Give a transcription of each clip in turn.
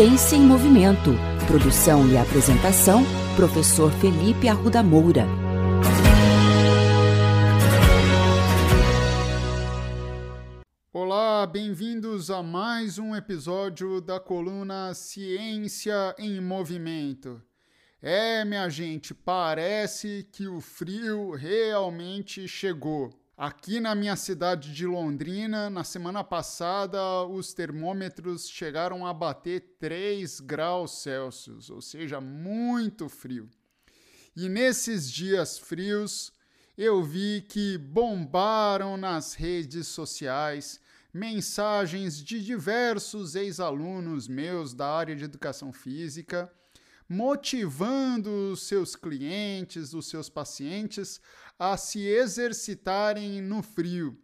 Ciência em Movimento. Produção e apresentação, professor Felipe Arruda Moura. Olá, bem-vindos a mais um episódio da coluna Ciência em Movimento. É, minha gente, parece que o frio realmente chegou. Aqui na minha cidade de Londrina, na semana passada, os termômetros chegaram a bater 3 graus Celsius, ou seja, muito frio. E nesses dias frios, eu vi que bombaram nas redes sociais mensagens de diversos ex-alunos meus da área de educação física motivando os seus clientes, os seus pacientes a se exercitarem no frio.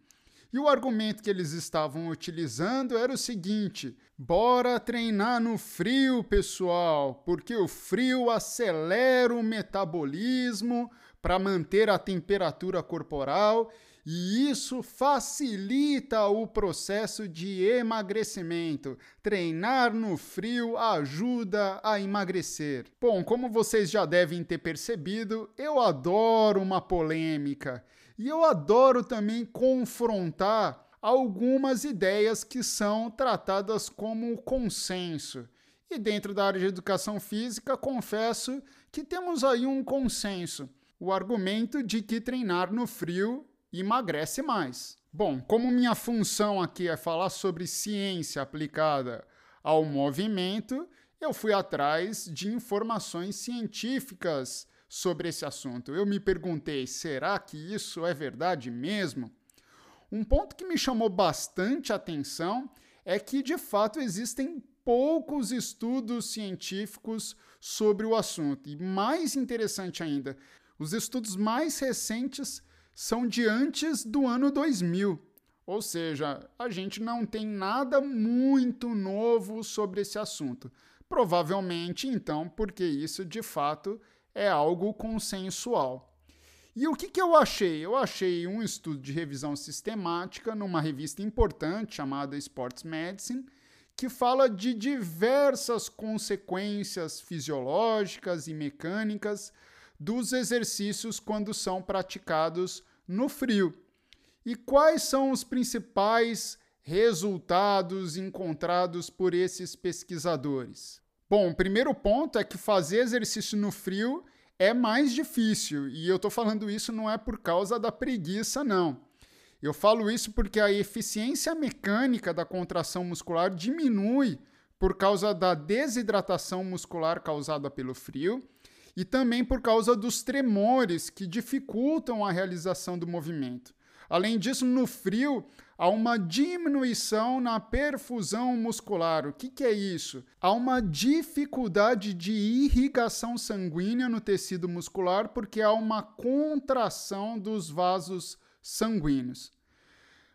E o argumento que eles estavam utilizando era o seguinte: bora treinar no frio, pessoal, porque o frio acelera o metabolismo para manter a temperatura corporal e isso facilita o processo de emagrecimento. Treinar no frio ajuda a emagrecer. Bom, como vocês já devem ter percebido, eu adoro uma polêmica e eu adoro também confrontar algumas ideias que são tratadas como consenso. E dentro da área de educação física, confesso que temos aí um consenso. O argumento de que treinar no frio emagrece mais. Bom, como minha função aqui é falar sobre ciência aplicada ao movimento, eu fui atrás de informações científicas sobre esse assunto. Eu me perguntei: será que isso é verdade mesmo? Um ponto que me chamou bastante atenção é que, de fato, existem poucos estudos científicos sobre o assunto. E mais interessante ainda, os estudos mais recentes são de antes do ano 2000. Ou seja, a gente não tem nada muito novo sobre esse assunto. Provavelmente, então, porque isso de fato é algo consensual. E o que, que eu achei? Eu achei um estudo de revisão sistemática numa revista importante chamada Sports Medicine, que fala de diversas consequências fisiológicas e mecânicas dos exercícios quando são praticados no frio. E quais são os principais resultados encontrados por esses pesquisadores? Bom, o primeiro ponto é que fazer exercício no frio é mais difícil, e eu estou falando isso não é por causa da preguiça, não. Eu falo isso porque a eficiência mecânica da contração muscular diminui por causa da desidratação muscular causada pelo frio e também por causa dos tremores que dificultam a realização do movimento. Além disso, no frio, há uma diminuição na perfusão muscular. O que, que, é isso? Há uma dificuldade de irrigação sanguínea no tecido muscular porque há uma contração dos vasos sanguíneos.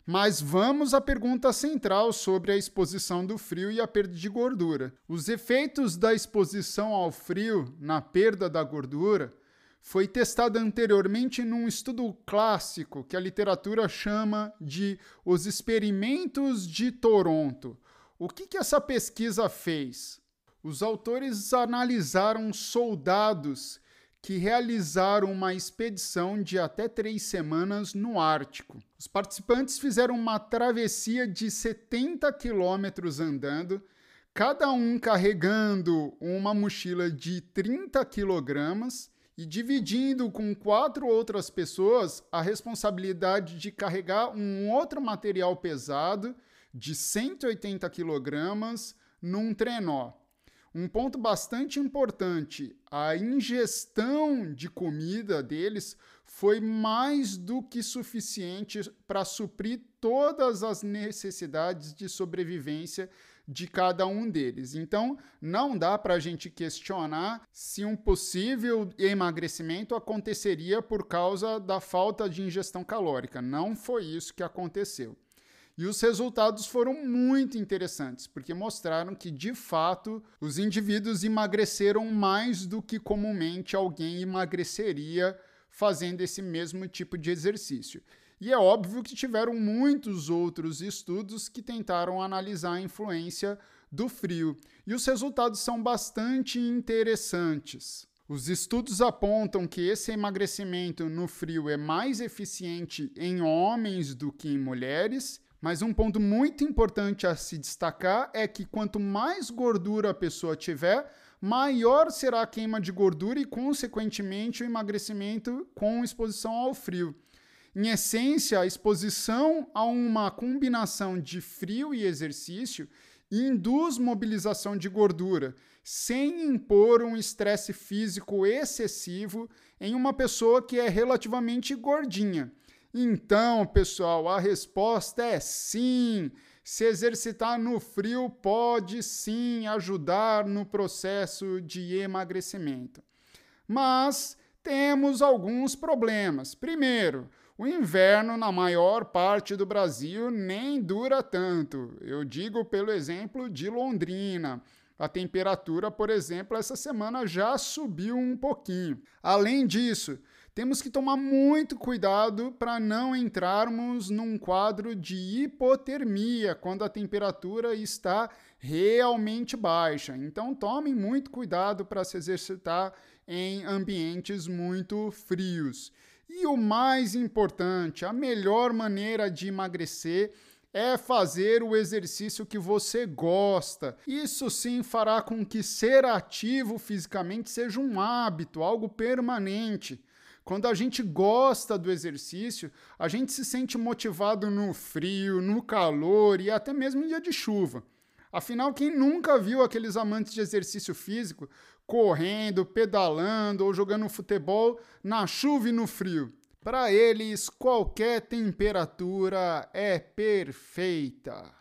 Mas vamos à pergunta central sobre a exposição do frio e a perda de gordura. Os efeitos da exposição ao frio na perda da gordura foi testado anteriormente num estudo clássico que a literatura chama de os experimentos de Toronto. O que, que essa pesquisa fez? Os autores analisaram soldados que realizaram uma expedição de até três semanas no Ártico. Os participantes fizeram uma travessia de 70 quilômetros andando, cada um carregando uma mochila de 30 quilogramas e dividindo com quatro outras pessoas a responsabilidade de carregar um outro material pesado de 180 quilogramas num trenó. Um ponto bastante importante: a ingestão de comida deles foi mais do que suficiente para suprir todas as necessidades de sobrevivência de cada um deles. Então, não dá para a gente questionar se um possível emagrecimento aconteceria por causa da falta de ingestão calórica. Não foi isso que aconteceu. E os resultados foram muito interessantes, porque mostraram que, de fato, os indivíduos emagreceram mais do que comumente alguém emagreceria fazendo esse mesmo tipo de exercício. E é óbvio que tiveram muitos outros estudos que tentaram analisar a influência do frio. E os resultados são bastante interessantes. Os estudos apontam que esse emagrecimento no frio é mais eficiente em homens do que em mulheres, mas um ponto muito importante a se destacar é que quanto mais gordura a pessoa tiver, maior será a queima de gordura e, consequentemente, o emagrecimento com exposição ao frio. Em essência, a exposição a uma combinação de frio e exercício induz mobilização de gordura, sem impor um estresse físico excessivo em uma pessoa que é relativamente gordinha. Então, pessoal, a resposta é sim. Se exercitar no frio pode sim ajudar no processo de emagrecimento. Mas temos alguns problemas. Primeiro, o inverno na maior parte do Brasil nem dura tanto. Eu digo pelo exemplo de Londrina. A temperatura, por exemplo, essa semana já subiu um pouquinho. Além disso, temos que tomar muito cuidado para não entrarmos num quadro de hipotermia quando a temperatura está realmente baixa. Então, tomem muito cuidado para se exercitar em ambientes muito frios. E o mais importante, a melhor maneira de emagrecer é fazer o exercício que você gosta. Isso sim fará com que ser ativo fisicamente seja um hábito, algo permanente. Quando a gente gosta do exercício, a gente se sente motivado no frio, no calor e até mesmo em dia de chuva. Afinal, quem nunca viu aqueles amantes de exercício físico correndo, pedalando ou jogando futebol na chuva e no frio? Para eles, qualquer temperatura é perfeita.